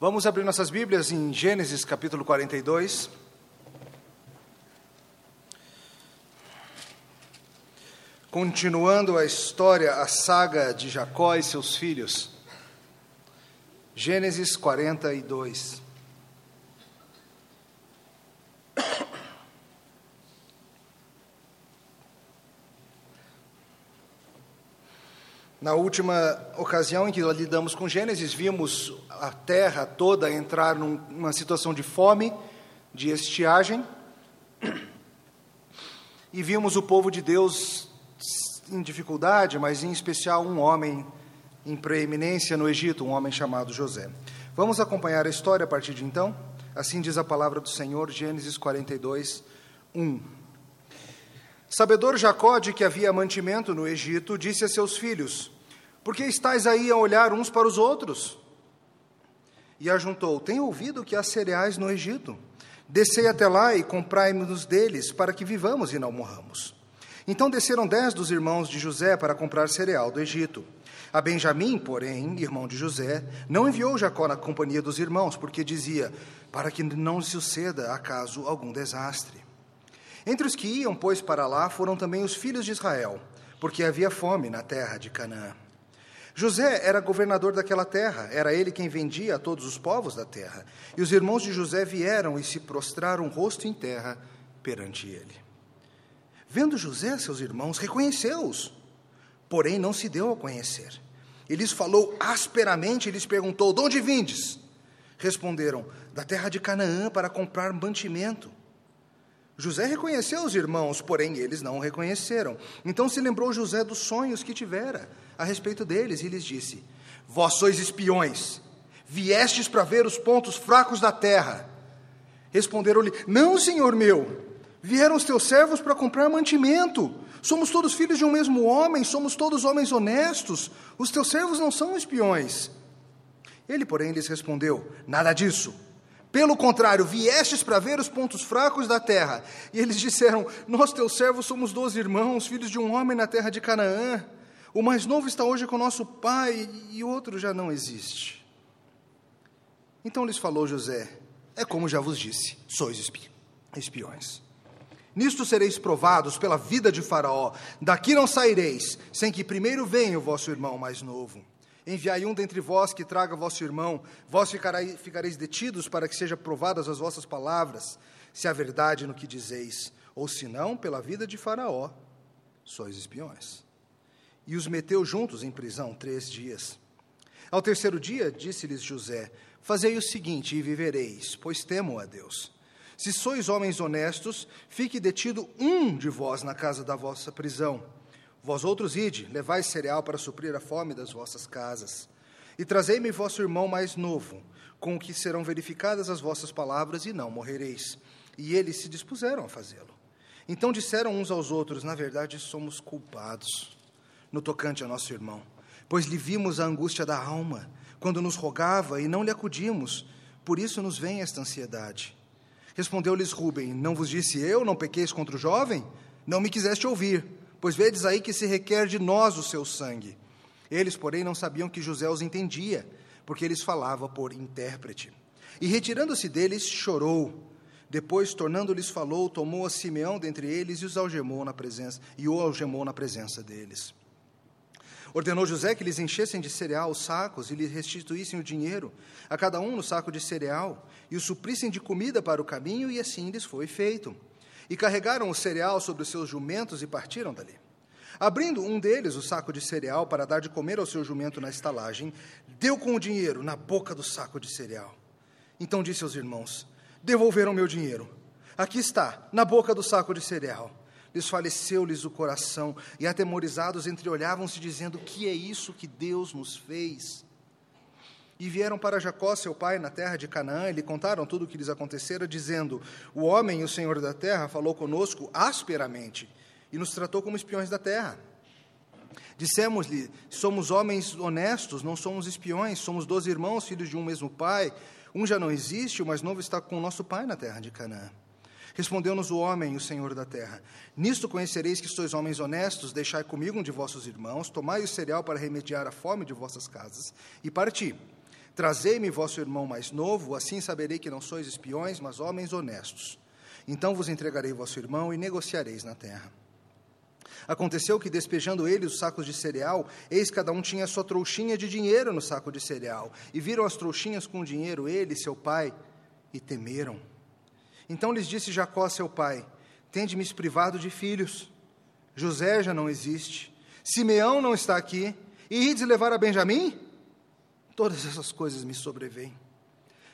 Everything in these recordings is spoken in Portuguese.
Vamos abrir nossas Bíblias em Gênesis capítulo 42. Continuando a história, a saga de Jacó e seus filhos. Gênesis 42. Na última ocasião em que lidamos com Gênesis, vimos a terra toda entrar numa situação de fome, de estiagem, e vimos o povo de Deus em dificuldade, mas em especial um homem em preeminência no Egito, um homem chamado José. Vamos acompanhar a história a partir de então? Assim diz a palavra do Senhor, Gênesis 42, 1. Sabedor Jacó de que havia mantimento no Egito, disse a seus filhos: Por que estáis aí a olhar uns para os outros? E ajuntou: Tenho ouvido que há cereais no Egito. Descei até lá e comprai-nos deles, para que vivamos e não morramos. Então desceram dez dos irmãos de José para comprar cereal do Egito. A Benjamim, porém, irmão de José, não enviou Jacó na companhia dos irmãos, porque dizia: Para que não suceda acaso algum desastre. Entre os que iam, pois, para lá foram também os filhos de Israel, porque havia fome na terra de Canaã. José era governador daquela terra, era ele quem vendia a todos os povos da terra. E os irmãos de José vieram e se prostraram rosto em terra perante ele. Vendo José seus irmãos, reconheceu-os, porém não se deu a conhecer. E lhes falou asperamente e lhes perguntou: De onde vindes? Responderam: Da terra de Canaã para comprar mantimento. José reconheceu os irmãos, porém eles não o reconheceram. Então se lembrou José dos sonhos que tivera a respeito deles e lhes disse: Vós sois espiões, viestes para ver os pontos fracos da terra. Responderam-lhe: Não, senhor meu, vieram os teus servos para comprar mantimento. Somos todos filhos de um mesmo homem, somos todos homens honestos. Os teus servos não são espiões. Ele, porém, lhes respondeu: Nada disso. Pelo contrário, viestes para ver os pontos fracos da terra. E eles disseram: Nós, teus servos, somos doze irmãos, filhos de um homem na terra de Canaã. O mais novo está hoje com nosso pai e o outro já não existe. Então lhes falou José: É como já vos disse, sois espiões. espiões. Nisto sereis provados pela vida de Faraó. Daqui não saireis, sem que primeiro venha o vosso irmão mais novo. Enviai um dentre vós que traga vosso irmão, vós ficareis detidos para que sejam provadas as vossas palavras, se há verdade no que dizeis, ou se não, pela vida de Faraó, sois espiões. E os meteu juntos em prisão três dias. Ao terceiro dia, disse-lhes José: Fazei o seguinte e vivereis, pois temo a Deus. Se sois homens honestos, fique detido um de vós na casa da vossa prisão Vós outros ide, levai cereal para suprir a fome das vossas casas. E trazei-me vosso irmão mais novo, com o que serão verificadas as vossas palavras, e não morrereis. E eles se dispuseram a fazê-lo. Então disseram uns aos outros: Na verdade, somos culpados no tocante a nosso irmão, pois lhe vimos a angústia da alma, quando nos rogava e não lhe acudimos, por isso nos vem esta ansiedade. Respondeu-lhes Rubem: Não vos disse eu, não pequeis contra o jovem? Não me quiseste ouvir. Pois vedes aí que se requer de nós o seu sangue. Eles, porém, não sabiam que José os entendia, porque eles falava por intérprete. E retirando-se deles, chorou. Depois, tornando-lhes falou, tomou a Simeão dentre eles e os algemou na presença, e o algemou na presença deles. Ordenou José que lhes enchessem de cereal os sacos e lhes restituíssem o dinheiro, a cada um no saco de cereal, e o suprissem de comida para o caminho, e assim lhes foi feito. E carregaram o cereal sobre os seus jumentos e partiram dali. Abrindo um deles o saco de cereal para dar de comer ao seu jumento na estalagem, deu com o dinheiro na boca do saco de cereal. Então disse aos irmãos: Devolveram meu dinheiro. Aqui está, na boca do saco de cereal. Desfaleceu-lhes o coração e, atemorizados, entreolhavam-se, dizendo: Que é isso que Deus nos fez? E vieram para Jacó, seu pai, na terra de Canaã, e lhe contaram tudo o que lhes acontecera, dizendo: O homem, o senhor da terra, falou conosco asperamente e nos tratou como espiões da terra. Dissemos-lhe: Somos homens honestos, não somos espiões, somos doze irmãos, filhos de um mesmo pai. Um já não existe, o mais novo está com o nosso pai na terra de Canaã. Respondeu-nos o homem, o senhor da terra: Nisto conhecereis que sois homens honestos, deixai comigo um de vossos irmãos, tomai o cereal para remediar a fome de vossas casas, e parti. Trazei-me vosso irmão mais novo, assim saberei que não sois espiões, mas homens honestos. Então vos entregarei vosso irmão e negociareis na terra. Aconteceu que, despejando ele os sacos de cereal, eis cada um tinha sua trouxinha de dinheiro no saco de cereal. E viram as trouxinhas com dinheiro, ele e seu pai, e temeram. Então lhes disse Jacó a seu pai: Tende-me privado de filhos. José já não existe. Simeão não está aqui. E ides levar a Benjamim? Todas essas coisas me sobrevêm.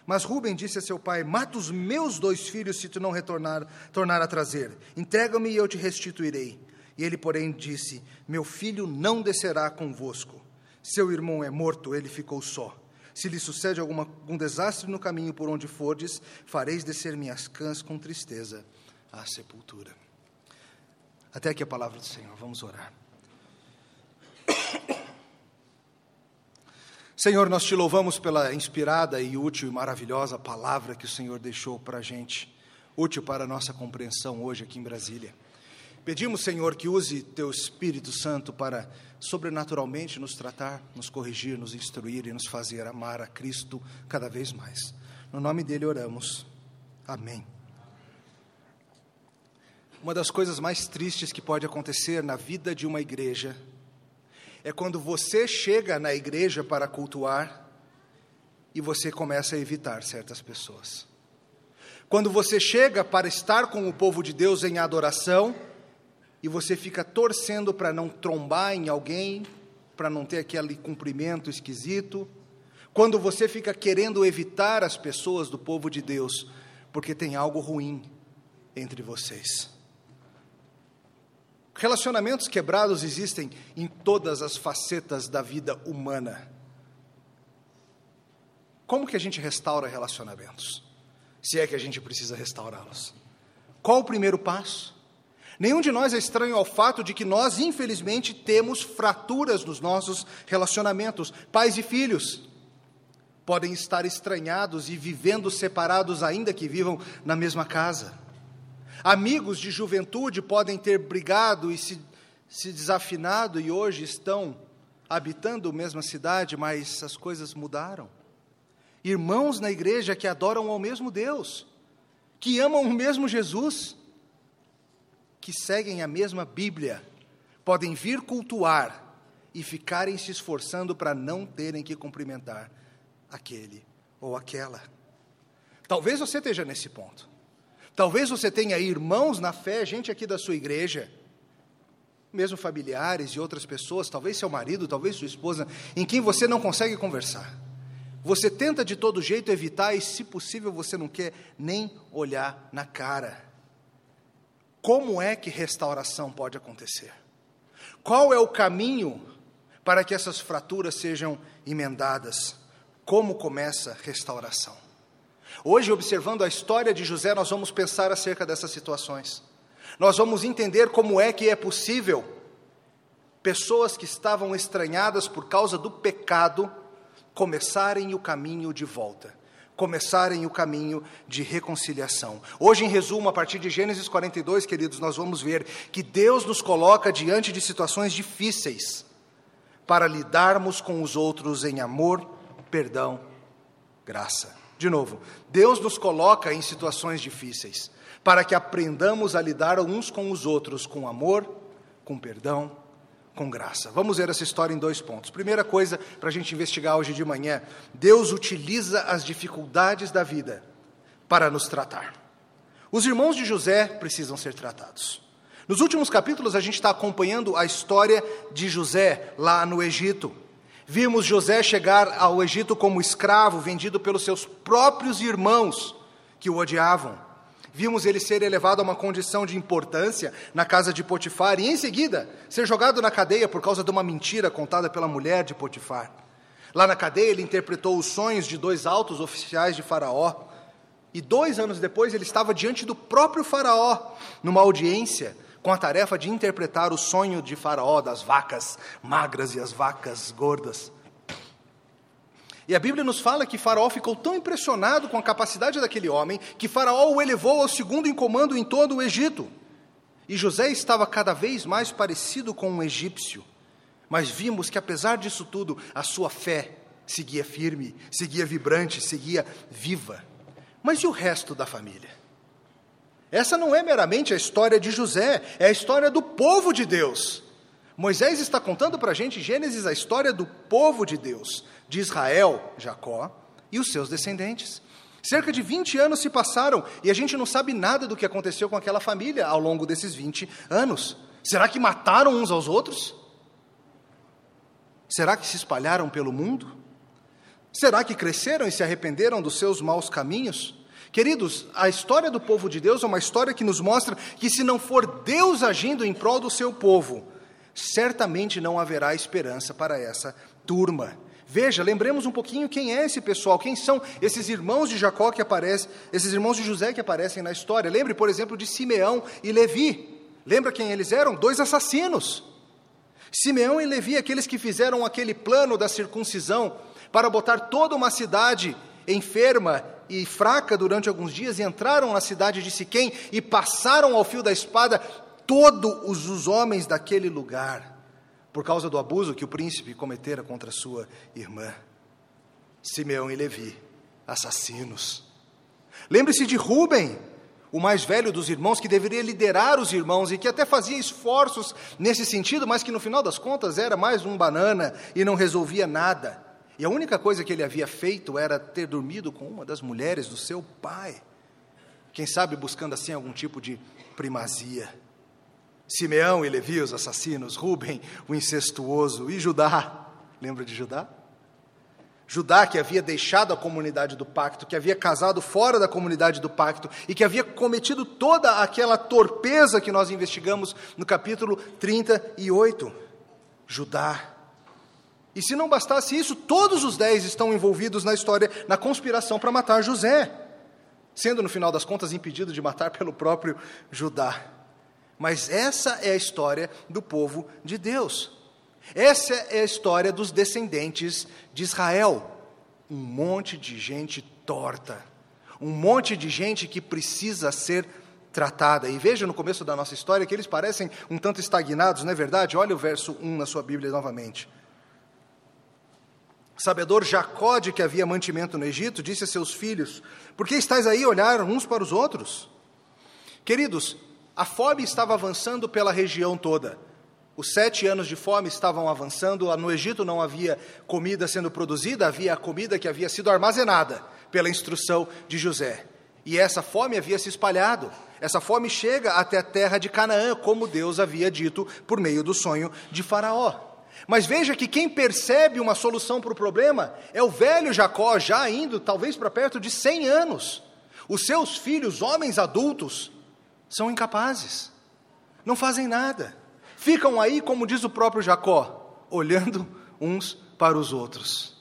Mas Rubem disse a seu pai: Mata os meus dois filhos se tu não retornar tornar a trazer. Entrega-me e eu te restituirei. E ele, porém, disse: Meu filho não descerá convosco. Seu irmão é morto, ele ficou só. Se lhe sucede alguma, algum desastre no caminho por onde fordes, fareis descer minhas cãs com tristeza à sepultura. Até aqui a palavra do Senhor. Vamos orar. Senhor, nós te louvamos pela inspirada e útil e maravilhosa palavra que o Senhor deixou para a gente, útil para a nossa compreensão hoje aqui em Brasília. Pedimos, Senhor, que use teu Espírito Santo para sobrenaturalmente nos tratar, nos corrigir, nos instruir e nos fazer amar a Cristo cada vez mais. No nome dele oramos. Amém. Uma das coisas mais tristes que pode acontecer na vida de uma igreja é quando você chega na igreja para cultuar e você começa a evitar certas pessoas. Quando você chega para estar com o povo de Deus em adoração, e você fica torcendo para não trombar em alguém, para não ter aquele cumprimento esquisito, quando você fica querendo evitar as pessoas do povo de Deus, porque tem algo ruim entre vocês. Relacionamentos quebrados existem em todas as facetas da vida humana. Como que a gente restaura relacionamentos? Se é que a gente precisa restaurá-los. Qual o primeiro passo? Nenhum de nós é estranho ao fato de que nós, infelizmente, temos fraturas nos nossos relacionamentos. Pais e filhos podem estar estranhados e vivendo separados, ainda que vivam na mesma casa. Amigos de juventude podem ter brigado e se, se desafinado e hoje estão habitando a mesma cidade, mas as coisas mudaram. Irmãos na igreja que adoram ao mesmo Deus, que amam o mesmo Jesus que seguem a mesma Bíblia podem vir cultuar e ficarem se esforçando para não terem que cumprimentar aquele ou aquela. Talvez você esteja nesse ponto. Talvez você tenha irmãos na fé, gente aqui da sua igreja, mesmo familiares e outras pessoas, talvez seu marido, talvez sua esposa, em quem você não consegue conversar. Você tenta de todo jeito evitar e, se possível, você não quer nem olhar na cara. Como é que restauração pode acontecer? Qual é o caminho para que essas fraturas sejam emendadas? Como começa restauração? Hoje, observando a história de José, nós vamos pensar acerca dessas situações. Nós vamos entender como é que é possível pessoas que estavam estranhadas por causa do pecado começarem o caminho de volta começarem o caminho de reconciliação. Hoje, em resumo, a partir de Gênesis 42, queridos, nós vamos ver que Deus nos coloca diante de situações difíceis para lidarmos com os outros em amor, perdão, graça. De novo, Deus nos coloca em situações difíceis para que aprendamos a lidar uns com os outros com amor, com perdão com graça. Vamos ver essa história em dois pontos. Primeira coisa para a gente investigar hoje de manhã: Deus utiliza as dificuldades da vida para nos tratar. Os irmãos de José precisam ser tratados. Nos últimos capítulos, a gente está acompanhando a história de José lá no Egito. Vimos José chegar ao Egito como escravo, vendido pelos seus próprios irmãos que o odiavam. Vimos ele ser elevado a uma condição de importância na casa de Potifar e, em seguida, ser jogado na cadeia por causa de uma mentira contada pela mulher de Potifar. Lá na cadeia, ele interpretou os sonhos de dois altos oficiais de Faraó. E dois anos depois, ele estava diante do próprio Faraó, numa audiência, com a tarefa de interpretar o sonho de Faraó das vacas magras e as vacas gordas. E a Bíblia nos fala que Faraó ficou tão impressionado com a capacidade daquele homem que Faraó o elevou ao segundo em comando em todo o Egito. E José estava cada vez mais parecido com um egípcio. Mas vimos que, apesar disso tudo, a sua fé seguia firme, seguia vibrante, seguia viva. Mas e o resto da família? Essa não é meramente a história de José, é a história do povo de Deus. Moisés está contando para a gente, Gênesis, a história do povo de Deus, de Israel, Jacó e os seus descendentes. Cerca de 20 anos se passaram e a gente não sabe nada do que aconteceu com aquela família ao longo desses 20 anos. Será que mataram uns aos outros? Será que se espalharam pelo mundo? Será que cresceram e se arrependeram dos seus maus caminhos? Queridos, a história do povo de Deus é uma história que nos mostra que se não for Deus agindo em prol do seu povo, certamente não haverá esperança para essa turma. Veja, lembremos um pouquinho quem é esse pessoal, quem são esses irmãos de Jacó que aparecem, esses irmãos de José que aparecem na história. Lembre, por exemplo, de Simeão e Levi. Lembra quem eles eram? Dois assassinos. Simeão e Levi, aqueles que fizeram aquele plano da circuncisão para botar toda uma cidade enferma e fraca durante alguns dias, entraram na cidade de Siquém e passaram ao fio da espada todos os homens daquele lugar por causa do abuso que o príncipe cometera contra sua irmã. Simeão e Levi, assassinos. Lembre-se de Rubem, o mais velho dos irmãos, que deveria liderar os irmãos e que até fazia esforços nesse sentido, mas que no final das contas era mais um banana e não resolvia nada. E a única coisa que ele havia feito era ter dormido com uma das mulheres do seu pai. Quem sabe buscando assim algum tipo de primazia. Simeão e Levi, os assassinos, Rubem, o incestuoso, e Judá. Lembra de Judá? Judá, que havia deixado a comunidade do pacto, que havia casado fora da comunidade do pacto e que havia cometido toda aquela torpeza que nós investigamos no capítulo 38. Judá. E se não bastasse isso, todos os dez estão envolvidos na história, na conspiração para matar José, sendo no final das contas impedido de matar pelo próprio Judá. Mas essa é a história do povo de Deus. Essa é a história dos descendentes de Israel. Um monte de gente torta, um monte de gente que precisa ser tratada. E veja no começo da nossa história que eles parecem um tanto estagnados, não é verdade? Olha o verso 1 na sua Bíblia novamente. Sabedor Jacó de que havia mantimento no Egito, disse a seus filhos: Por que estáis aí a olhar uns para os outros? Queridos, a fome estava avançando pela região toda. Os sete anos de fome estavam avançando. No Egito não havia comida sendo produzida, havia a comida que havia sido armazenada pela instrução de José. E essa fome havia se espalhado. Essa fome chega até a terra de Canaã, como Deus havia dito por meio do sonho de Faraó. Mas veja que quem percebe uma solução para o problema é o velho Jacó, já indo talvez para perto de 100 anos. Os seus filhos, homens adultos, são incapazes, não fazem nada, ficam aí, como diz o próprio Jacó, olhando uns para os outros.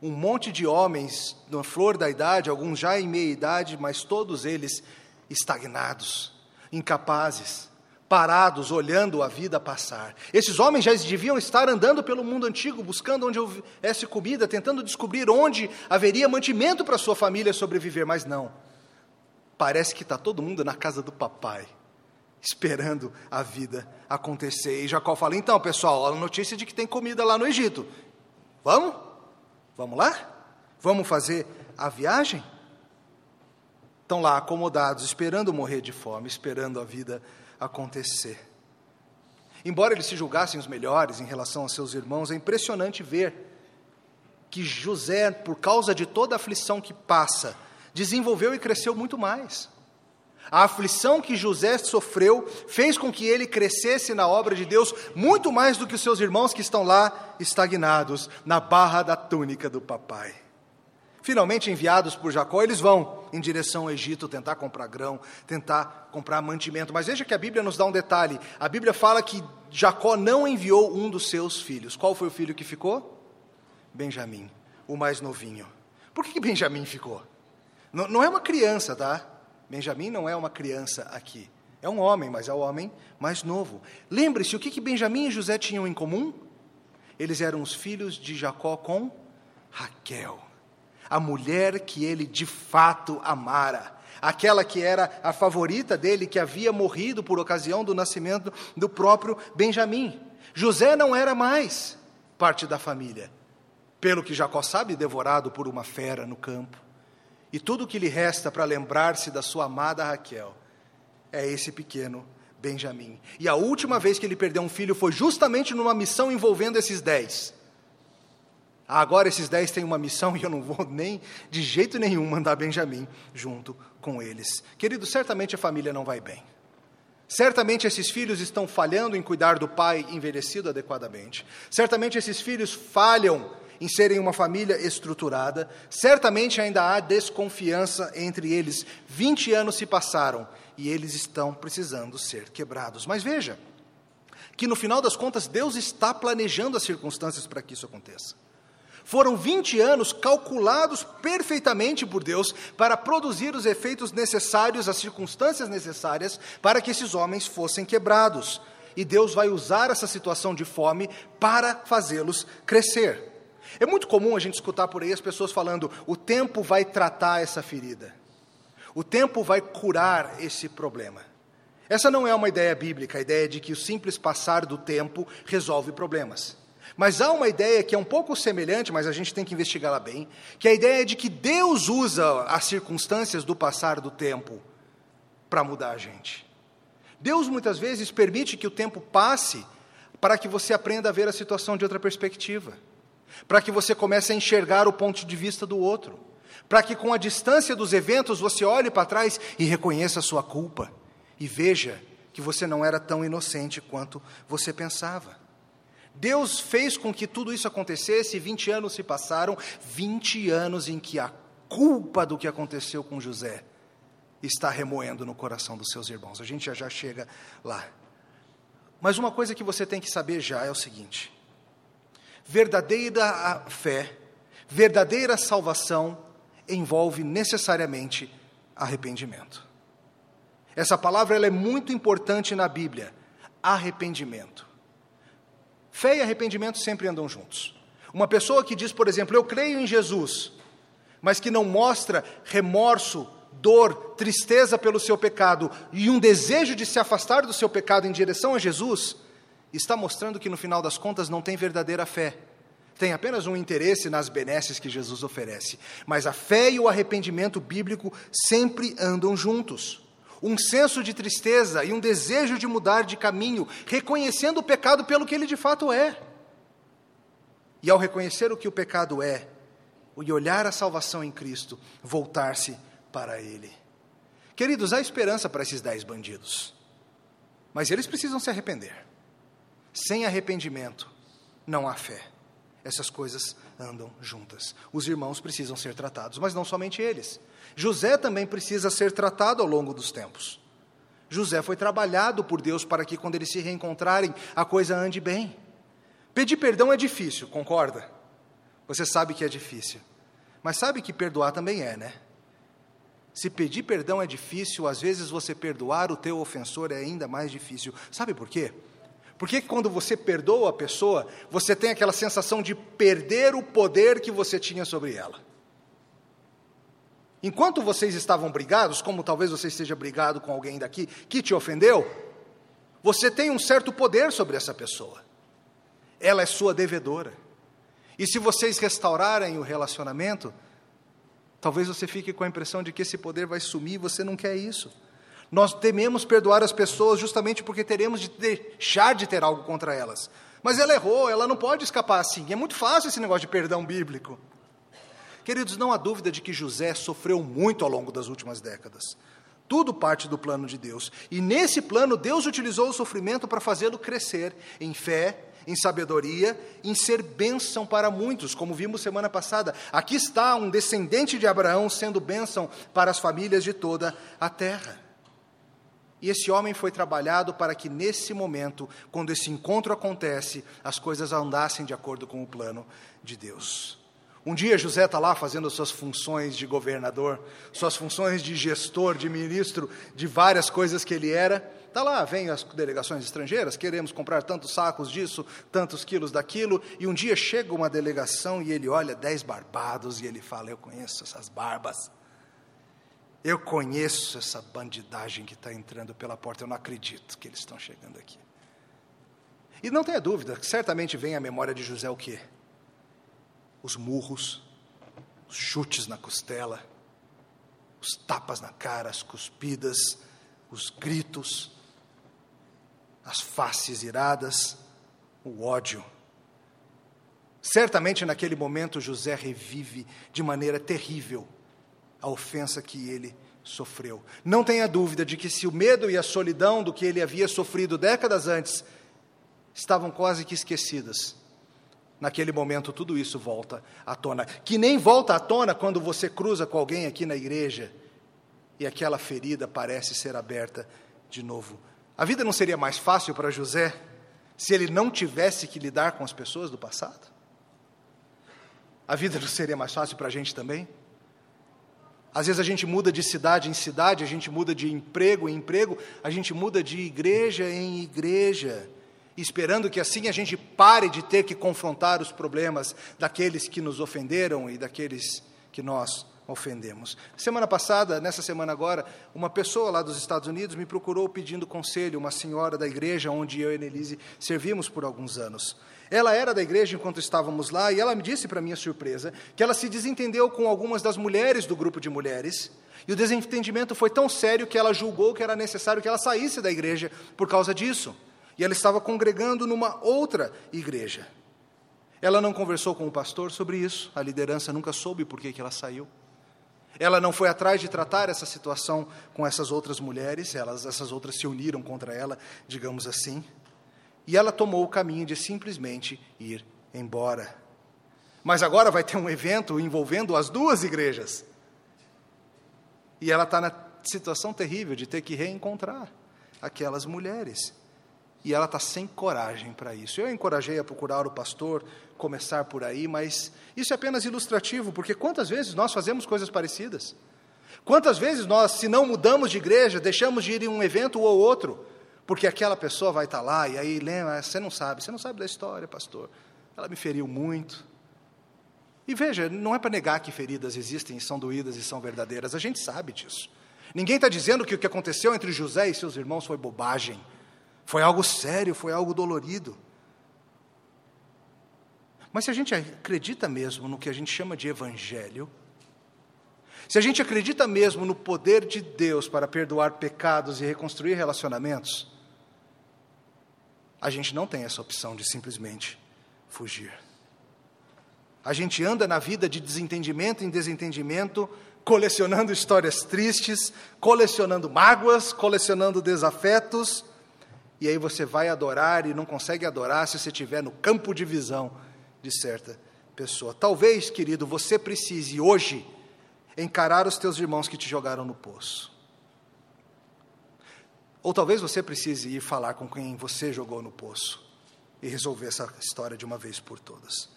Um monte de homens na flor da idade, alguns já em meia idade, mas todos eles estagnados, incapazes, parados, olhando a vida passar. Esses homens já deviam estar andando pelo mundo antigo, buscando onde houvesse comida, tentando descobrir onde haveria mantimento para sua família sobreviver, mas não parece que está todo mundo na casa do papai, esperando a vida acontecer. E Jacó fala: então, pessoal, a notícia de que tem comida lá no Egito. Vamos? Vamos lá? Vamos fazer a viagem? Estão lá acomodados, esperando morrer de fome, esperando a vida acontecer. Embora eles se julgassem os melhores em relação aos seus irmãos, é impressionante ver que José, por causa de toda a aflição que passa, desenvolveu e cresceu muito mais. A aflição que José sofreu fez com que ele crescesse na obra de Deus muito mais do que os seus irmãos que estão lá estagnados na barra da túnica do papai. Finalmente enviados por Jacó, eles vão em direção ao Egito tentar comprar grão, tentar comprar mantimento. Mas veja que a Bíblia nos dá um detalhe: a Bíblia fala que Jacó não enviou um dos seus filhos. Qual foi o filho que ficou? Benjamim, o mais novinho. Por que, que Benjamim ficou? Não, não é uma criança, tá? Benjamim não é uma criança aqui. É um homem, mas é o homem mais novo. Lembre-se, o que, que Benjamim e José tinham em comum? Eles eram os filhos de Jacó com Raquel, a mulher que ele de fato amara, aquela que era a favorita dele, que havia morrido por ocasião do nascimento do próprio Benjamim. José não era mais parte da família. pelo que Jacó sabe, devorado por uma fera no campo. E tudo o que lhe resta para lembrar-se da sua amada Raquel é esse pequeno Benjamim. E a última vez que ele perdeu um filho foi justamente numa missão envolvendo esses dez. Agora esses dez têm uma missão e eu não vou nem de jeito nenhum mandar Benjamim junto com eles. Querido, certamente a família não vai bem. Certamente esses filhos estão falhando em cuidar do pai envelhecido adequadamente. Certamente esses filhos falham em serem uma família estruturada. Certamente ainda há desconfiança entre eles. 20 anos se passaram e eles estão precisando ser quebrados. Mas veja, que no final das contas Deus está planejando as circunstâncias para que isso aconteça. Foram 20 anos calculados perfeitamente por Deus para produzir os efeitos necessários, as circunstâncias necessárias para que esses homens fossem quebrados. E Deus vai usar essa situação de fome para fazê-los crescer. É muito comum a gente escutar por aí as pessoas falando: o tempo vai tratar essa ferida, o tempo vai curar esse problema. Essa não é uma ideia bíblica, a ideia de que o simples passar do tempo resolve problemas. Mas há uma ideia que é um pouco semelhante, mas a gente tem que investigá-la bem, que é a ideia de que Deus usa as circunstâncias do passar do tempo para mudar a gente. Deus muitas vezes permite que o tempo passe para que você aprenda a ver a situação de outra perspectiva para que você comece a enxergar o ponto de vista do outro, para que com a distância dos eventos você olhe para trás e reconheça a sua culpa e veja que você não era tão inocente quanto você pensava. Deus fez com que tudo isso acontecesse, 20 anos se passaram, 20 anos em que a culpa do que aconteceu com José está remoendo no coração dos seus irmãos. A gente já já chega lá. Mas uma coisa que você tem que saber já é o seguinte: verdadeira fé, verdadeira salvação envolve necessariamente arrependimento. Essa palavra ela é muito importante na Bíblia, arrependimento. Fé e arrependimento sempre andam juntos. Uma pessoa que diz, por exemplo, eu creio em Jesus, mas que não mostra remorso, dor, tristeza pelo seu pecado e um desejo de se afastar do seu pecado em direção a Jesus, está mostrando que no final das contas não tem verdadeira fé. Tem apenas um interesse nas benesses que Jesus oferece. Mas a fé e o arrependimento bíblico sempre andam juntos. Um senso de tristeza e um desejo de mudar de caminho, reconhecendo o pecado pelo que ele de fato é. E ao reconhecer o que o pecado é, e olhar a salvação em Cristo, voltar-se para Ele. Queridos, há esperança para esses dez bandidos, mas eles precisam se arrepender. Sem arrependimento, não há fé. Essas coisas andam juntas. Os irmãos precisam ser tratados, mas não somente eles. José também precisa ser tratado ao longo dos tempos. José foi trabalhado por Deus para que, quando eles se reencontrarem, a coisa ande bem. Pedir perdão é difícil, concorda? Você sabe que é difícil. Mas sabe que perdoar também é, né? Se pedir perdão é difícil, às vezes você perdoar o teu ofensor é ainda mais difícil. Sabe por quê? Por que quando você perdoa a pessoa, você tem aquela sensação de perder o poder que você tinha sobre ela? Enquanto vocês estavam brigados, como talvez você esteja brigado com alguém daqui que te ofendeu, você tem um certo poder sobre essa pessoa. Ela é sua devedora. E se vocês restaurarem o relacionamento, talvez você fique com a impressão de que esse poder vai sumir você não quer isso. Nós tememos perdoar as pessoas justamente porque teremos de deixar de ter algo contra elas. Mas ela errou, ela não pode escapar assim. É muito fácil esse negócio de perdão bíblico. Queridos, não há dúvida de que José sofreu muito ao longo das últimas décadas. Tudo parte do plano de Deus. E nesse plano, Deus utilizou o sofrimento para fazê-lo crescer em fé, em sabedoria, em ser bênção para muitos, como vimos semana passada. Aqui está um descendente de Abraão sendo bênção para as famílias de toda a terra. E esse homem foi trabalhado para que, nesse momento, quando esse encontro acontece, as coisas andassem de acordo com o plano de Deus. Um dia José está lá fazendo suas funções de governador, suas funções de gestor, de ministro, de várias coisas que ele era. Está lá, vem as delegações estrangeiras, queremos comprar tantos sacos disso, tantos quilos daquilo, e um dia chega uma delegação e ele olha dez barbados e ele fala: Eu conheço essas barbas. Eu conheço essa bandidagem que está entrando pela porta, eu não acredito que eles estão chegando aqui. E não tenha dúvida, certamente vem à memória de José o quê? Os murros, os chutes na costela, os tapas na cara, as cuspidas, os gritos, as faces iradas, o ódio. Certamente naquele momento José revive de maneira terrível a ofensa que ele sofreu. Não tenha dúvida de que se o medo e a solidão do que ele havia sofrido décadas antes estavam quase que esquecidas, naquele momento tudo isso volta à tona. Que nem volta à tona quando você cruza com alguém aqui na igreja e aquela ferida parece ser aberta de novo. A vida não seria mais fácil para José se ele não tivesse que lidar com as pessoas do passado? A vida não seria mais fácil para a gente também? Às vezes a gente muda de cidade em cidade, a gente muda de emprego em emprego, a gente muda de igreja em igreja, esperando que assim a gente pare de ter que confrontar os problemas daqueles que nos ofenderam e daqueles que nós ofendemos. Semana passada, nessa semana agora, uma pessoa lá dos Estados Unidos me procurou pedindo conselho, uma senhora da igreja onde eu e Nelise servimos por alguns anos. Ela era da igreja enquanto estávamos lá e ela me disse, para minha surpresa, que ela se desentendeu com algumas das mulheres do grupo de mulheres. E o desentendimento foi tão sério que ela julgou que era necessário que ela saísse da igreja por causa disso. E ela estava congregando numa outra igreja. Ela não conversou com o pastor sobre isso, a liderança nunca soube por que, ela saiu. Ela não foi atrás de tratar essa situação com essas outras mulheres, elas, essas outras se uniram contra ela, digamos assim. E ela tomou o caminho de simplesmente ir embora. Mas agora vai ter um evento envolvendo as duas igrejas. E ela está na situação terrível de ter que reencontrar aquelas mulheres. E ela está sem coragem para isso. Eu encorajei a procurar o pastor, começar por aí, mas isso é apenas ilustrativo, porque quantas vezes nós fazemos coisas parecidas? Quantas vezes nós, se não mudamos de igreja, deixamos de ir em um evento ou outro, porque aquela pessoa vai estar lá e aí lembra, você não sabe, você não sabe da história, pastor. Ela me feriu muito. E veja, não é para negar que feridas existem são doídas e são verdadeiras, a gente sabe disso. Ninguém está dizendo que o que aconteceu entre José e seus irmãos foi bobagem, foi algo sério, foi algo dolorido. Mas se a gente acredita mesmo no que a gente chama de evangelho, se a gente acredita mesmo no poder de Deus para perdoar pecados e reconstruir relacionamentos, a gente não tem essa opção de simplesmente fugir. A gente anda na vida de desentendimento em desentendimento, colecionando histórias tristes, colecionando mágoas, colecionando desafetos, e aí você vai adorar e não consegue adorar se você estiver no campo de visão de certa pessoa. Talvez, querido, você precise hoje encarar os teus irmãos que te jogaram no poço. Ou talvez você precise ir falar com quem você jogou no poço e resolver essa história de uma vez por todas.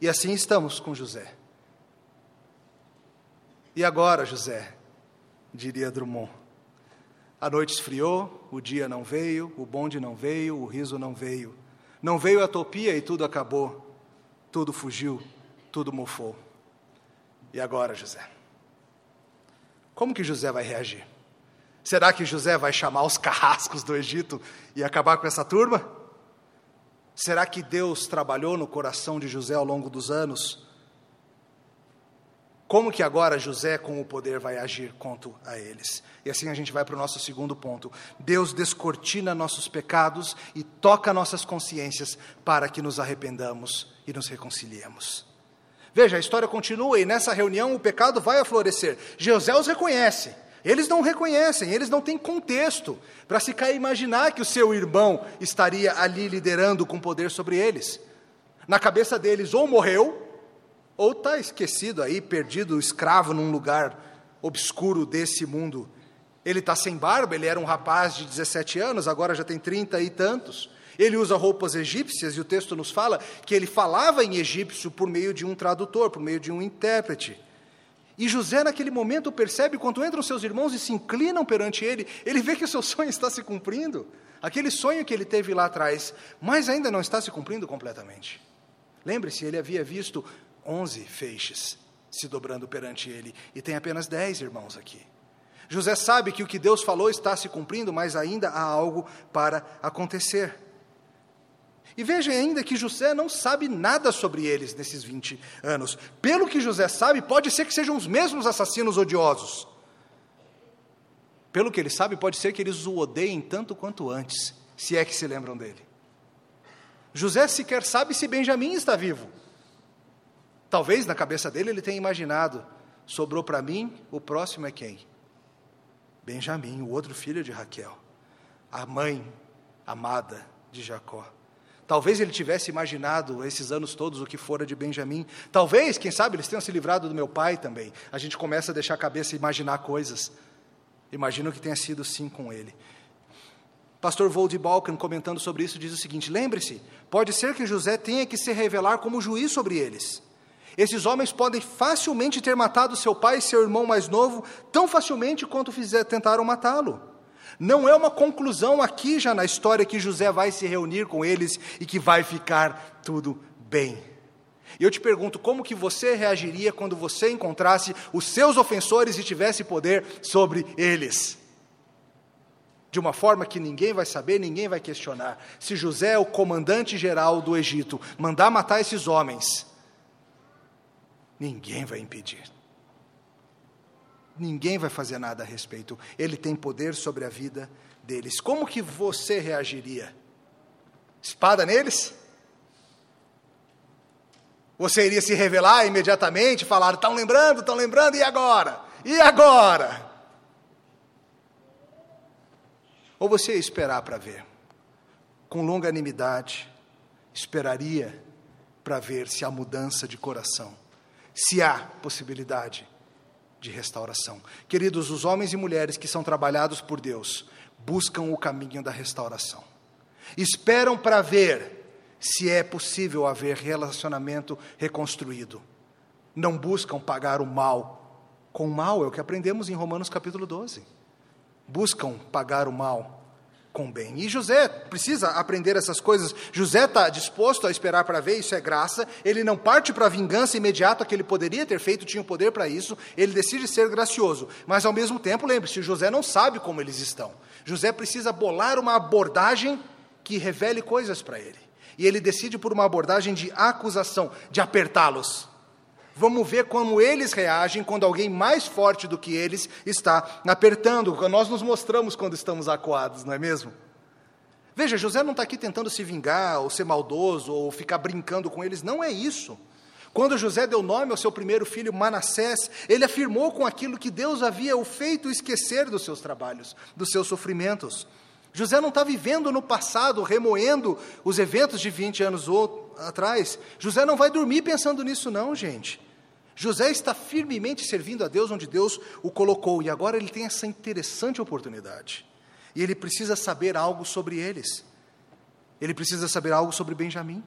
E assim estamos com José. E agora, José, diria Drummond, a noite esfriou, o dia não veio, o bonde não veio, o riso não veio. Não veio a topia e tudo acabou, tudo fugiu, tudo mofou. E agora, José? Como que José vai reagir? Será que José vai chamar os carrascos do Egito e acabar com essa turma? Será que Deus trabalhou no coração de José ao longo dos anos? Como que agora José, com o poder, vai agir quanto a eles? E assim a gente vai para o nosso segundo ponto. Deus descortina nossos pecados e toca nossas consciências para que nos arrependamos e nos reconciliemos. Veja, a história continua e nessa reunião o pecado vai a florescer. José os reconhece. Eles não reconhecem, eles não têm contexto para se cair imaginar que o seu irmão estaria ali liderando com poder sobre eles. Na cabeça deles, ou morreu, ou está esquecido aí, perdido, escravo num lugar obscuro desse mundo. Ele está sem barba, ele era um rapaz de 17 anos, agora já tem 30 e tantos. Ele usa roupas egípcias e o texto nos fala que ele falava em egípcio por meio de um tradutor, por meio de um intérprete. E José, naquele momento, percebe quando entram seus irmãos e se inclinam perante ele, ele vê que o seu sonho está se cumprindo. Aquele sonho que ele teve lá atrás, mas ainda não está se cumprindo completamente. Lembre-se, ele havia visto onze feixes se dobrando perante ele, e tem apenas dez irmãos aqui. José sabe que o que Deus falou está se cumprindo, mas ainda há algo para acontecer. E veja ainda que José não sabe nada sobre eles nesses 20 anos. Pelo que José sabe, pode ser que sejam os mesmos assassinos odiosos. Pelo que ele sabe, pode ser que eles o odeiem tanto quanto antes, se é que se lembram dele. José sequer sabe se Benjamim está vivo. Talvez na cabeça dele ele tenha imaginado: sobrou para mim, o próximo é quem? Benjamim, o outro filho de Raquel, a mãe amada de Jacó. Talvez ele tivesse imaginado esses anos todos o que fora de Benjamim. Talvez, quem sabe, eles tenham se livrado do meu pai também. A gente começa a deixar a cabeça imaginar coisas. Imagino que tenha sido sim com ele. Pastor Vold Balkan, comentando sobre isso, diz o seguinte: lembre-se, pode ser que José tenha que se revelar como juiz sobre eles. Esses homens podem facilmente ter matado seu pai e seu irmão mais novo, tão facilmente quanto fizer, tentaram matá-lo. Não é uma conclusão aqui já na história que José vai se reunir com eles e que vai ficar tudo bem. E eu te pergunto, como que você reagiria quando você encontrasse os seus ofensores e tivesse poder sobre eles? De uma forma que ninguém vai saber, ninguém vai questionar. Se José, é o comandante geral do Egito, mandar matar esses homens, ninguém vai impedir. Ninguém vai fazer nada a respeito. Ele tem poder sobre a vida deles. Como que você reagiria? Espada neles? Você iria se revelar imediatamente, falar: estão lembrando, estão lembrando, e agora? E agora? Ou você ia esperar para ver? Com longanimidade, esperaria para ver se há mudança de coração, se há possibilidade de restauração. Queridos, os homens e mulheres que são trabalhados por Deus buscam o caminho da restauração. Esperam para ver se é possível haver relacionamento reconstruído. Não buscam pagar o mal com o mal, é o que aprendemos em Romanos capítulo 12. Buscam pagar o mal com bem. E José precisa aprender essas coisas. José está disposto a esperar para ver, isso é graça. Ele não parte para a vingança imediata que ele poderia ter feito, tinha o poder para isso. Ele decide ser gracioso. Mas ao mesmo tempo, lembre-se, José não sabe como eles estão. José precisa bolar uma abordagem que revele coisas para ele. E ele decide por uma abordagem de acusação, de apertá-los. Vamos ver como eles reagem quando alguém mais forte do que eles está apertando. Nós nos mostramos quando estamos acuados, não é mesmo? Veja, José não está aqui tentando se vingar, ou ser maldoso, ou ficar brincando com eles, não é isso. Quando José deu nome ao seu primeiro filho Manassés, ele afirmou com aquilo que Deus havia o feito esquecer dos seus trabalhos, dos seus sofrimentos. José não está vivendo no passado, remoendo os eventos de 20 anos atrás. José não vai dormir pensando nisso, não, gente. José está firmemente servindo a Deus onde Deus o colocou, e agora ele tem essa interessante oportunidade. E ele precisa saber algo sobre eles. Ele precisa saber algo sobre Benjamim.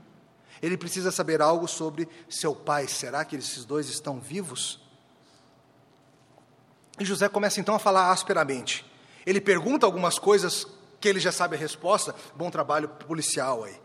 Ele precisa saber algo sobre seu pai. Será que esses dois estão vivos? E José começa então a falar asperamente. Ele pergunta algumas coisas que ele já sabe a resposta. Bom trabalho policial aí.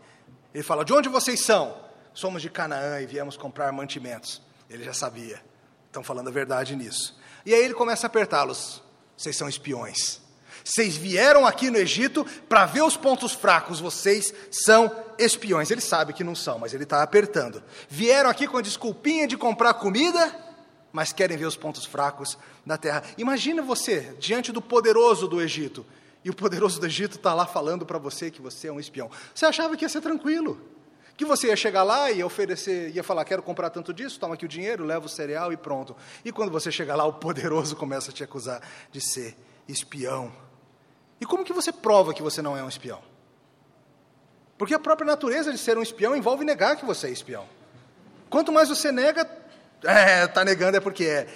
Ele fala: De onde vocês são? Somos de Canaã e viemos comprar mantimentos. Ele já sabia. Estão falando a verdade nisso. E aí ele começa a apertá-los. Vocês são espiões. Vocês vieram aqui no Egito para ver os pontos fracos. Vocês são espiões. Ele sabe que não são, mas ele está apertando. Vieram aqui com a desculpinha de comprar comida, mas querem ver os pontos fracos da terra. Imagina você diante do poderoso do Egito. E o poderoso do Egito está lá falando para você que você é um espião. Você achava que ia ser tranquilo que você ia chegar lá e oferecer, ia falar, quero comprar tanto disso, toma aqui o dinheiro, leva o cereal e pronto. E quando você chegar lá, o poderoso começa a te acusar de ser espião. E como que você prova que você não é um espião? Porque a própria natureza de ser um espião envolve negar que você é espião. Quanto mais você nega, é, está negando é porque é.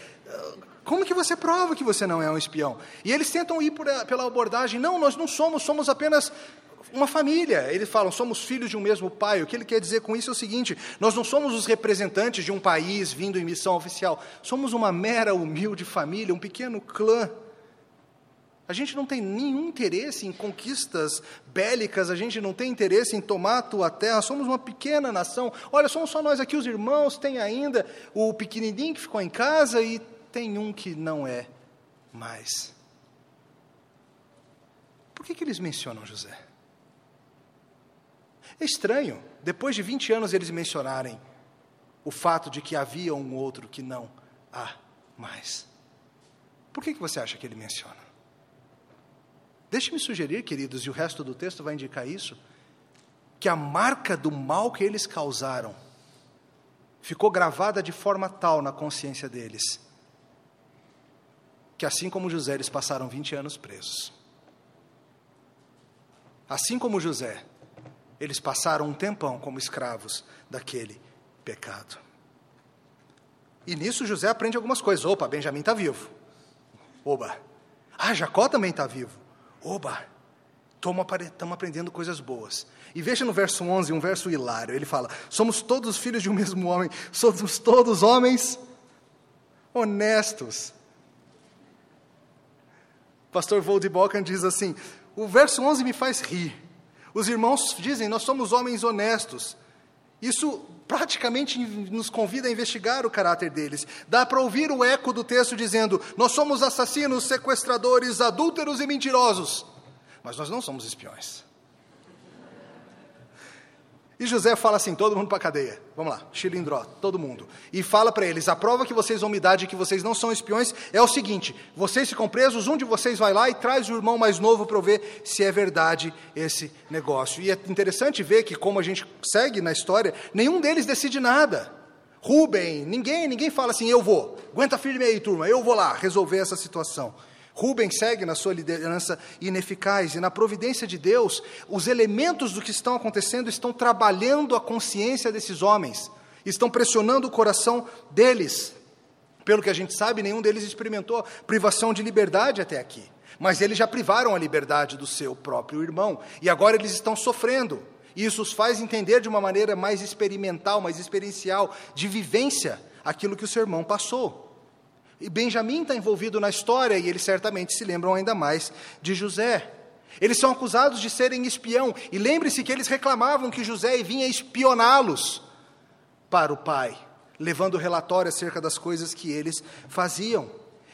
Como que você prova que você não é um espião? E eles tentam ir por, pela abordagem, não, nós não somos, somos apenas uma família. Eles falam, somos filhos de um mesmo pai. O que ele quer dizer com isso é o seguinte: nós não somos os representantes de um país vindo em missão oficial. Somos uma mera, humilde família, um pequeno clã. A gente não tem nenhum interesse em conquistas bélicas, a gente não tem interesse em tomar a tua terra, somos uma pequena nação. Olha, somos só nós aqui, os irmãos, tem ainda o pequenininho que ficou em casa e tem um que não é mais. Por que, que eles mencionam José? É estranho, depois de 20 anos, eles mencionarem o fato de que havia um outro que não há mais. Por que, que você acha que ele menciona? Deixe-me sugerir, queridos, e o resto do texto vai indicar isso, que a marca do mal que eles causaram ficou gravada de forma tal na consciência deles, que assim como José, eles passaram 20 anos presos. Assim como José, eles passaram um tempão como escravos daquele pecado. E nisso José aprende algumas coisas. Opa, Benjamim está vivo. Oba. Ah, Jacó também está vivo. Oba. Estamos aprendendo coisas boas. E veja no verso 11, um verso hilário. Ele fala: Somos todos filhos de um mesmo homem, somos todos homens honestos. Pastor Voldebokan diz assim: O verso 11 me faz rir. Os irmãos dizem: Nós somos homens honestos. Isso praticamente nos convida a investigar o caráter deles. Dá para ouvir o eco do texto dizendo: Nós somos assassinos, sequestradores, adúlteros e mentirosos. Mas nós não somos espiões. E José fala assim: todo mundo para cadeia. Vamos lá, chilindró, todo mundo. E fala para eles: a prova que vocês vão me dar de que vocês não são espiões é o seguinte: vocês ficam presos, um de vocês vai lá e traz o irmão mais novo para ver se é verdade esse negócio. E é interessante ver que, como a gente segue na história, nenhum deles decide nada. Rubem, ninguém, ninguém fala assim: eu vou, aguenta firme aí, turma, eu vou lá resolver essa situação. Rubem segue na sua liderança ineficaz, e na providência de Deus, os elementos do que estão acontecendo estão trabalhando a consciência desses homens, estão pressionando o coração deles. Pelo que a gente sabe, nenhum deles experimentou privação de liberdade até aqui, mas eles já privaram a liberdade do seu próprio irmão, e agora eles estão sofrendo. E isso os faz entender de uma maneira mais experimental, mais experiencial, de vivência, aquilo que o seu irmão passou. E Benjamim está envolvido na história e eles certamente se lembram ainda mais de José. Eles são acusados de serem espião, e lembre-se que eles reclamavam que José vinha espioná-los para o pai, levando relatório acerca das coisas que eles faziam.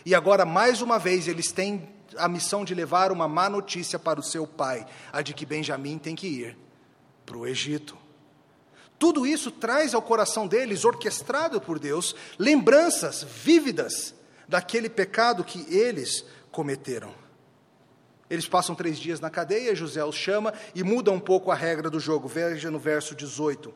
E agora, mais uma vez, eles têm a missão de levar uma má notícia para o seu pai, a de que Benjamim tem que ir para o Egito. Tudo isso traz ao coração deles, orquestrado por Deus, lembranças vívidas daquele pecado que eles cometeram. Eles passam três dias na cadeia, José os chama e muda um pouco a regra do jogo. Veja no verso 18.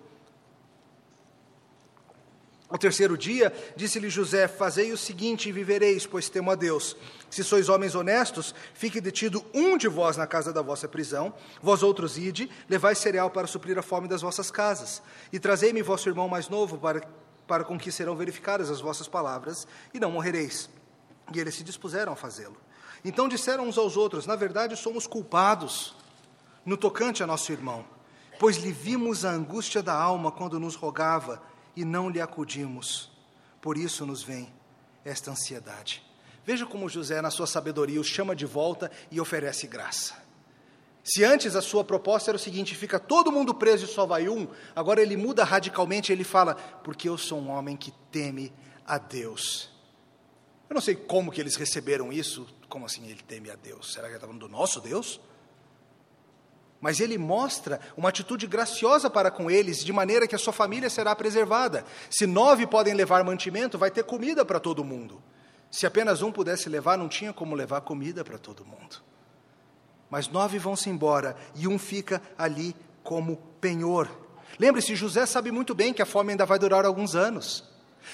Ao terceiro dia, disse-lhe José: Fazei o seguinte e vivereis, pois temo a Deus. Se sois homens honestos, fique detido um de vós na casa da vossa prisão, vós outros ide, levai cereal para suprir a fome das vossas casas, e trazei-me vosso irmão mais novo, para, para com que serão verificadas as vossas palavras, e não morrereis. E eles se dispuseram a fazê-lo. Então disseram uns aos outros: Na verdade, somos culpados no tocante a nosso irmão, pois lhe vimos a angústia da alma quando nos rogava e não lhe acudimos. Por isso nos vem esta ansiedade. Veja como José, na sua sabedoria, os chama de volta e oferece graça. Se antes a sua proposta era o seguinte: fica todo mundo preso e só vai um, agora ele muda radicalmente, ele fala: porque eu sou um homem que teme a Deus. Eu não sei como que eles receberam isso, como assim ele teme a Deus? Será que ele está falando do nosso Deus? Mas ele mostra uma atitude graciosa para com eles, de maneira que a sua família será preservada. Se nove podem levar mantimento, vai ter comida para todo mundo. Se apenas um pudesse levar, não tinha como levar comida para todo mundo. Mas nove vão-se embora e um fica ali como penhor. Lembre-se, José sabe muito bem que a fome ainda vai durar alguns anos.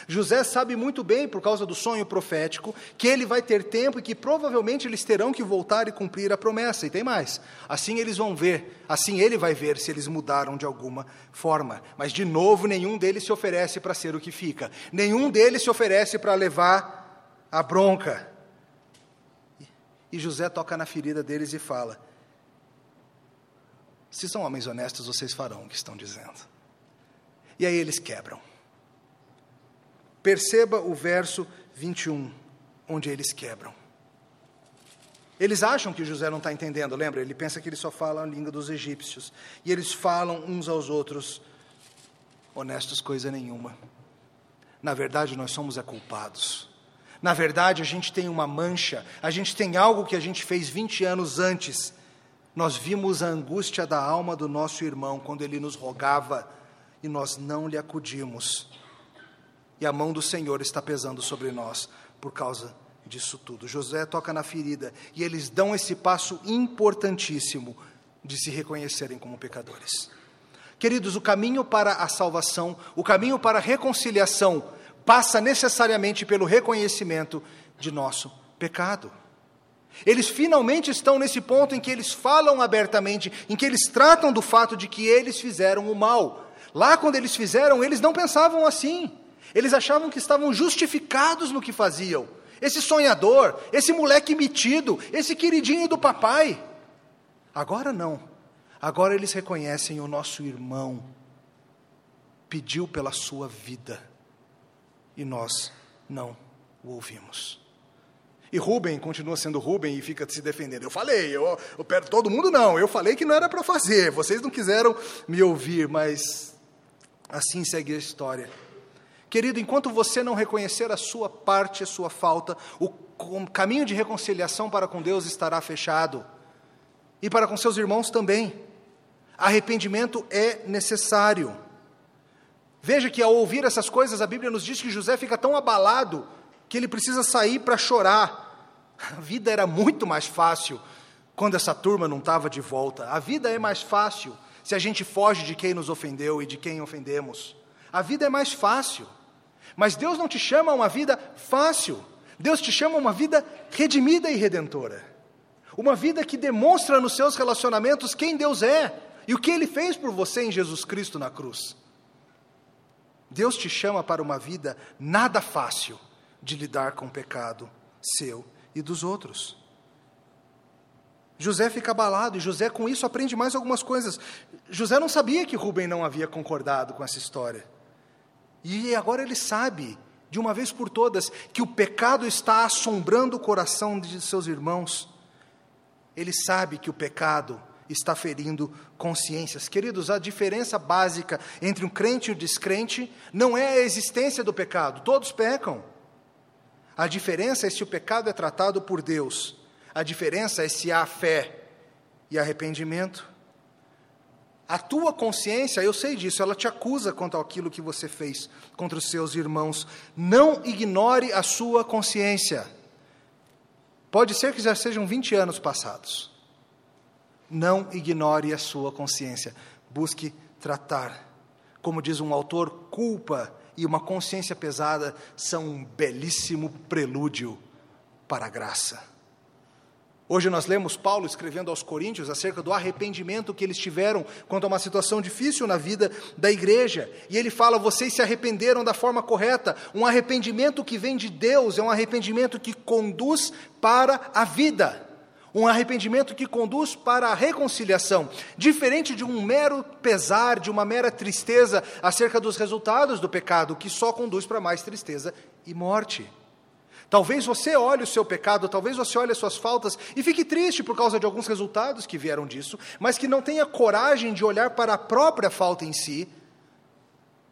José sabe muito bem, por causa do sonho profético, que ele vai ter tempo e que provavelmente eles terão que voltar e cumprir a promessa. E tem mais: assim eles vão ver, assim ele vai ver se eles mudaram de alguma forma. Mas, de novo, nenhum deles se oferece para ser o que fica, nenhum deles se oferece para levar a bronca. E José toca na ferida deles e fala: Se são homens honestos, vocês farão o que estão dizendo. E aí eles quebram. Perceba o verso 21, onde eles quebram. Eles acham que José não está entendendo, lembra? Ele pensa que ele só fala a língua dos egípcios. E eles falam uns aos outros, honestos coisa nenhuma. Na verdade, nós somos é culpados. Na verdade, a gente tem uma mancha, a gente tem algo que a gente fez 20 anos antes, Nós vimos a angústia da alma do nosso irmão quando ele nos rogava e nós não lhe acudimos. E a mão do Senhor está pesando sobre nós por causa disso tudo. José toca na ferida e eles dão esse passo importantíssimo de se reconhecerem como pecadores. Queridos, o caminho para a salvação, o caminho para a reconciliação, passa necessariamente pelo reconhecimento de nosso pecado. Eles finalmente estão nesse ponto em que eles falam abertamente, em que eles tratam do fato de que eles fizeram o mal. Lá, quando eles fizeram, eles não pensavam assim. Eles achavam que estavam justificados no que faziam. Esse sonhador, esse moleque metido, esse queridinho do papai. Agora não. Agora eles reconhecem o nosso irmão pediu pela sua vida e nós não o ouvimos. E Rubem continua sendo Rubem e fica se defendendo. Eu falei, eu, eu todo mundo não. Eu falei que não era para fazer. Vocês não quiseram me ouvir, mas assim segue a história. Querido, enquanto você não reconhecer a sua parte, a sua falta, o caminho de reconciliação para com Deus estará fechado. E para com seus irmãos também. Arrependimento é necessário. Veja que ao ouvir essas coisas, a Bíblia nos diz que José fica tão abalado que ele precisa sair para chorar. A vida era muito mais fácil quando essa turma não estava de volta. A vida é mais fácil se a gente foge de quem nos ofendeu e de quem ofendemos. A vida é mais fácil. Mas Deus não te chama a uma vida fácil. Deus te chama a uma vida redimida e redentora. Uma vida que demonstra nos seus relacionamentos quem Deus é e o que Ele fez por você em Jesus Cristo na cruz. Deus te chama para uma vida nada fácil de lidar com o pecado seu e dos outros. José fica abalado e José, com isso, aprende mais algumas coisas. José não sabia que Rubem não havia concordado com essa história. E agora ele sabe, de uma vez por todas, que o pecado está assombrando o coração de seus irmãos. Ele sabe que o pecado está ferindo consciências. Queridos, a diferença básica entre um crente e um descrente não é a existência do pecado, todos pecam. A diferença é se o pecado é tratado por Deus. A diferença é se há fé e arrependimento. A tua consciência, eu sei disso, ela te acusa quanto àquilo que você fez contra os seus irmãos. Não ignore a sua consciência. Pode ser que já sejam 20 anos passados. Não ignore a sua consciência. Busque tratar. Como diz um autor, culpa e uma consciência pesada são um belíssimo prelúdio para a graça. Hoje nós lemos Paulo escrevendo aos Coríntios acerca do arrependimento que eles tiveram quanto a uma situação difícil na vida da igreja. E ele fala: vocês se arrependeram da forma correta. Um arrependimento que vem de Deus é um arrependimento que conduz para a vida um arrependimento que conduz para a reconciliação, diferente de um mero pesar, de uma mera tristeza acerca dos resultados do pecado, que só conduz para mais tristeza e morte. Talvez você olhe o seu pecado, talvez você olhe as suas faltas e fique triste por causa de alguns resultados que vieram disso, mas que não tenha coragem de olhar para a própria falta em si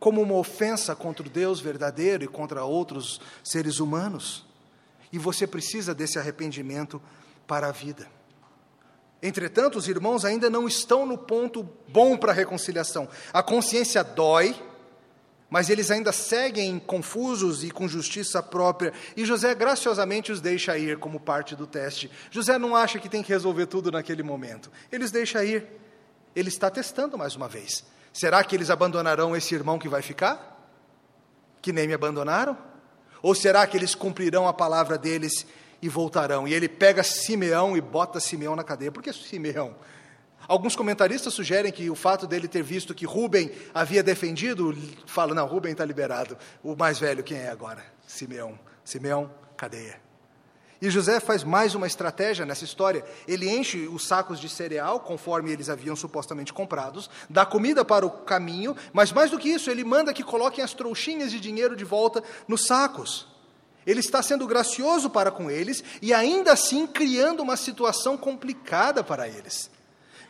como uma ofensa contra o Deus verdadeiro e contra outros seres humanos. E você precisa desse arrependimento para a vida. Entretanto, os irmãos ainda não estão no ponto bom para a reconciliação. A consciência dói, mas eles ainda seguem confusos e com justiça própria, e José graciosamente os deixa ir como parte do teste. José não acha que tem que resolver tudo naquele momento. Ele os deixa ir. Ele está testando mais uma vez. Será que eles abandonarão esse irmão que vai ficar? Que nem me abandonaram? Ou será que eles cumprirão a palavra deles e voltarão. E ele pega Simeão e bota Simeão na cadeia. Por que Simeão? Alguns comentaristas sugerem que o fato dele ter visto que Rubem havia defendido, fala, não, Rubem está liberado. O mais velho, quem é agora? Simeão. Simeão, cadeia. E José faz mais uma estratégia nessa história. Ele enche os sacos de cereal, conforme eles haviam supostamente comprados, dá comida para o caminho, mas mais do que isso, ele manda que coloquem as trouxinhas de dinheiro de volta nos sacos. Ele está sendo gracioso para com eles e ainda assim criando uma situação complicada para eles.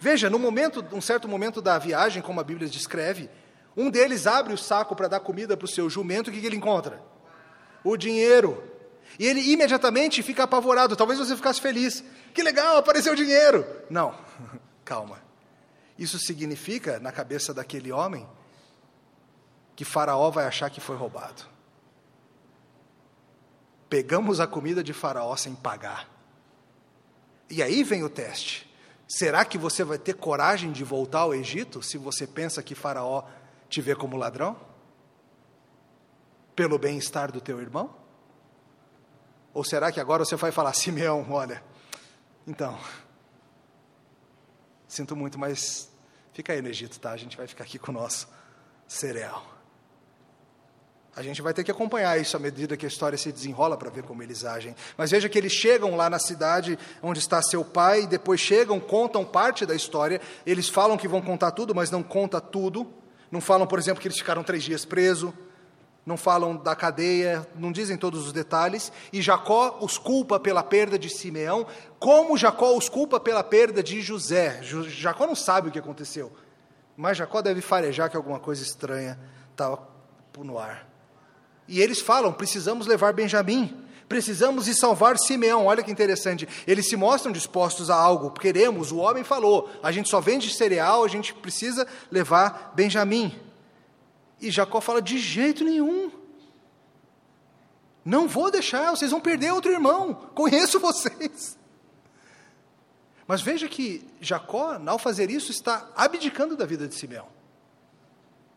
Veja, no momento, um certo momento da viagem, como a Bíblia descreve, um deles abre o saco para dar comida para o seu jumento, o que, que ele encontra? O dinheiro. E ele imediatamente fica apavorado. Talvez você ficasse feliz. Que legal, apareceu o dinheiro. Não. calma. Isso significa, na cabeça daquele homem, que Faraó vai achar que foi roubado. Pegamos a comida de Faraó sem pagar. E aí vem o teste. Será que você vai ter coragem de voltar ao Egito se você pensa que Faraó te vê como ladrão? Pelo bem-estar do teu irmão? Ou será que agora você vai falar, Simeão, olha, então, sinto muito, mas fica aí no Egito, tá? A gente vai ficar aqui com o nosso cereal. A gente vai ter que acompanhar isso à medida que a história se desenrola para ver como eles agem. Mas veja que eles chegam lá na cidade onde está seu pai, depois chegam, contam parte da história. Eles falam que vão contar tudo, mas não conta tudo. Não falam, por exemplo, que eles ficaram três dias presos. Não falam da cadeia, não dizem todos os detalhes. E Jacó os culpa pela perda de Simeão, como Jacó os culpa pela perda de José. Jacó não sabe o que aconteceu, mas Jacó deve farejar que alguma coisa estranha está no ar. E eles falam: precisamos levar Benjamim, precisamos ir salvar Simeão. Olha que interessante. Eles se mostram dispostos a algo. Queremos, o homem falou: a gente só vende cereal, a gente precisa levar Benjamim. E Jacó fala: de jeito nenhum. Não vou deixar, vocês vão perder outro irmão. Conheço vocês. Mas veja que Jacó, ao fazer isso, está abdicando da vida de Simeão.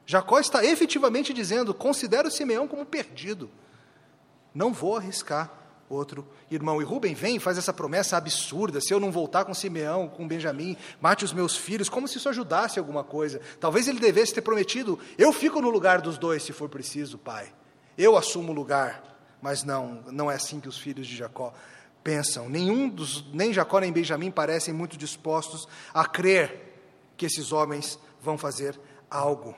Jacó está efetivamente dizendo: considero Simeão como perdido. Não vou arriscar outro irmão. E Rubem vem e faz essa promessa absurda: se eu não voltar com Simeão, com Benjamim, mate os meus filhos, como se isso ajudasse alguma coisa. Talvez ele devesse ter prometido: eu fico no lugar dos dois se for preciso, pai. Eu assumo o lugar. Mas não, não é assim que os filhos de Jacó pensam. Nenhum dos, nem Jacó nem Benjamim parecem muito dispostos a crer que esses homens vão fazer algo.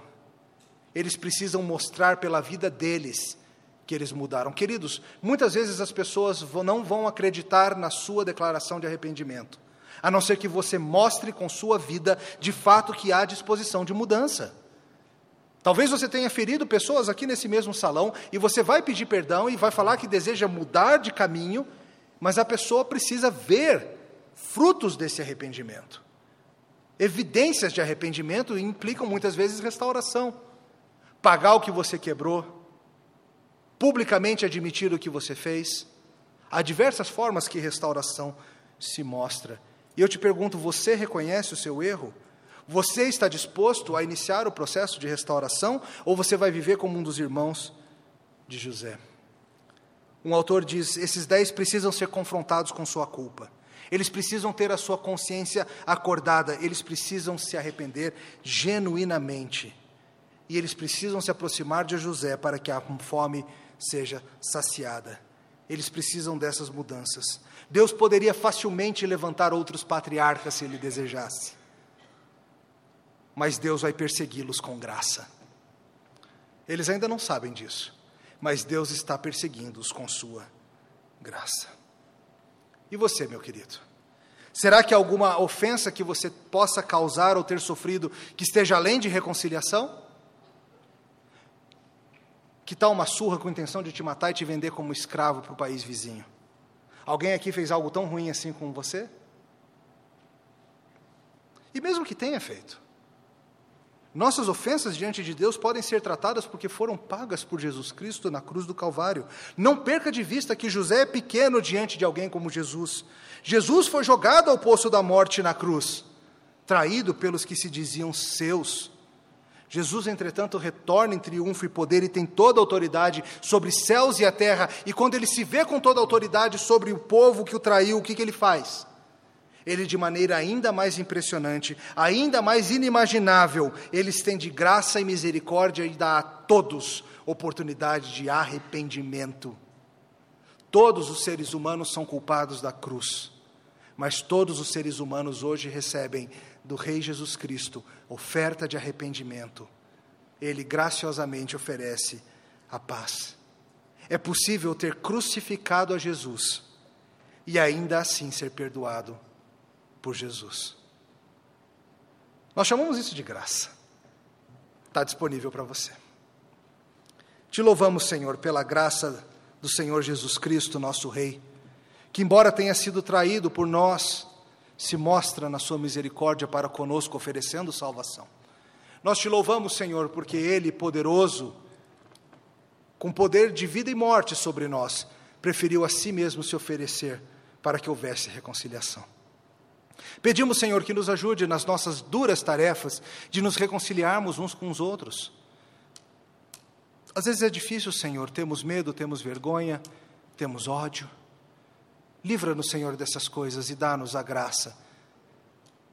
Eles precisam mostrar pela vida deles que eles mudaram. Queridos, muitas vezes as pessoas não vão acreditar na sua declaração de arrependimento, a não ser que você mostre com sua vida de fato que há disposição de mudança. Talvez você tenha ferido pessoas aqui nesse mesmo salão e você vai pedir perdão e vai falar que deseja mudar de caminho, mas a pessoa precisa ver frutos desse arrependimento. Evidências de arrependimento implicam muitas vezes restauração pagar o que você quebrou, publicamente admitir o que você fez. Há diversas formas que restauração se mostra. E eu te pergunto: você reconhece o seu erro? Você está disposto a iniciar o processo de restauração ou você vai viver como um dos irmãos de José? Um autor diz: esses dez precisam ser confrontados com sua culpa. Eles precisam ter a sua consciência acordada, eles precisam se arrepender genuinamente e eles precisam se aproximar de José para que a fome seja saciada. Eles precisam dessas mudanças. Deus poderia facilmente levantar outros patriarcas se ele desejasse. Mas Deus vai persegui-los com graça. Eles ainda não sabem disso, mas Deus está perseguindo-os com sua graça. E você, meu querido? Será que alguma ofensa que você possa causar ou ter sofrido que esteja além de reconciliação? Que tal uma surra com intenção de te matar e te vender como escravo para o país vizinho? Alguém aqui fez algo tão ruim assim com você? E mesmo que tenha feito, nossas ofensas diante de Deus podem ser tratadas porque foram pagas por Jesus Cristo na cruz do Calvário. Não perca de vista que José é pequeno diante de alguém como Jesus. Jesus foi jogado ao poço da morte na cruz, traído pelos que se diziam seus. Jesus, entretanto, retorna em triunfo e poder e tem toda a autoridade sobre céus e a terra. E quando ele se vê com toda a autoridade sobre o povo que o traiu, o que, que ele faz? Ele, de maneira ainda mais impressionante, ainda mais inimaginável, ele estende graça e misericórdia e dá a todos oportunidade de arrependimento. Todos os seres humanos são culpados da cruz, mas todos os seres humanos hoje recebem do Rei Jesus Cristo, oferta de arrependimento, ele graciosamente oferece a paz. É possível ter crucificado a Jesus e ainda assim ser perdoado por Jesus. Nós chamamos isso de graça. Está disponível para você. Te louvamos, Senhor, pela graça do Senhor Jesus Cristo, nosso Rei, que, embora tenha sido traído por nós, se mostra na sua misericórdia para conosco, oferecendo salvação. Nós te louvamos, Senhor, porque Ele, poderoso, com poder de vida e morte sobre nós, preferiu a si mesmo se oferecer para que houvesse reconciliação. Pedimos, Senhor, que nos ajude nas nossas duras tarefas de nos reconciliarmos uns com os outros. Às vezes é difícil, Senhor, temos medo, temos vergonha, temos ódio. Livra-nos, Senhor, dessas coisas e dá-nos a graça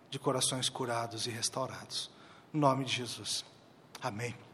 de corações curados e restaurados. Em nome de Jesus. Amém.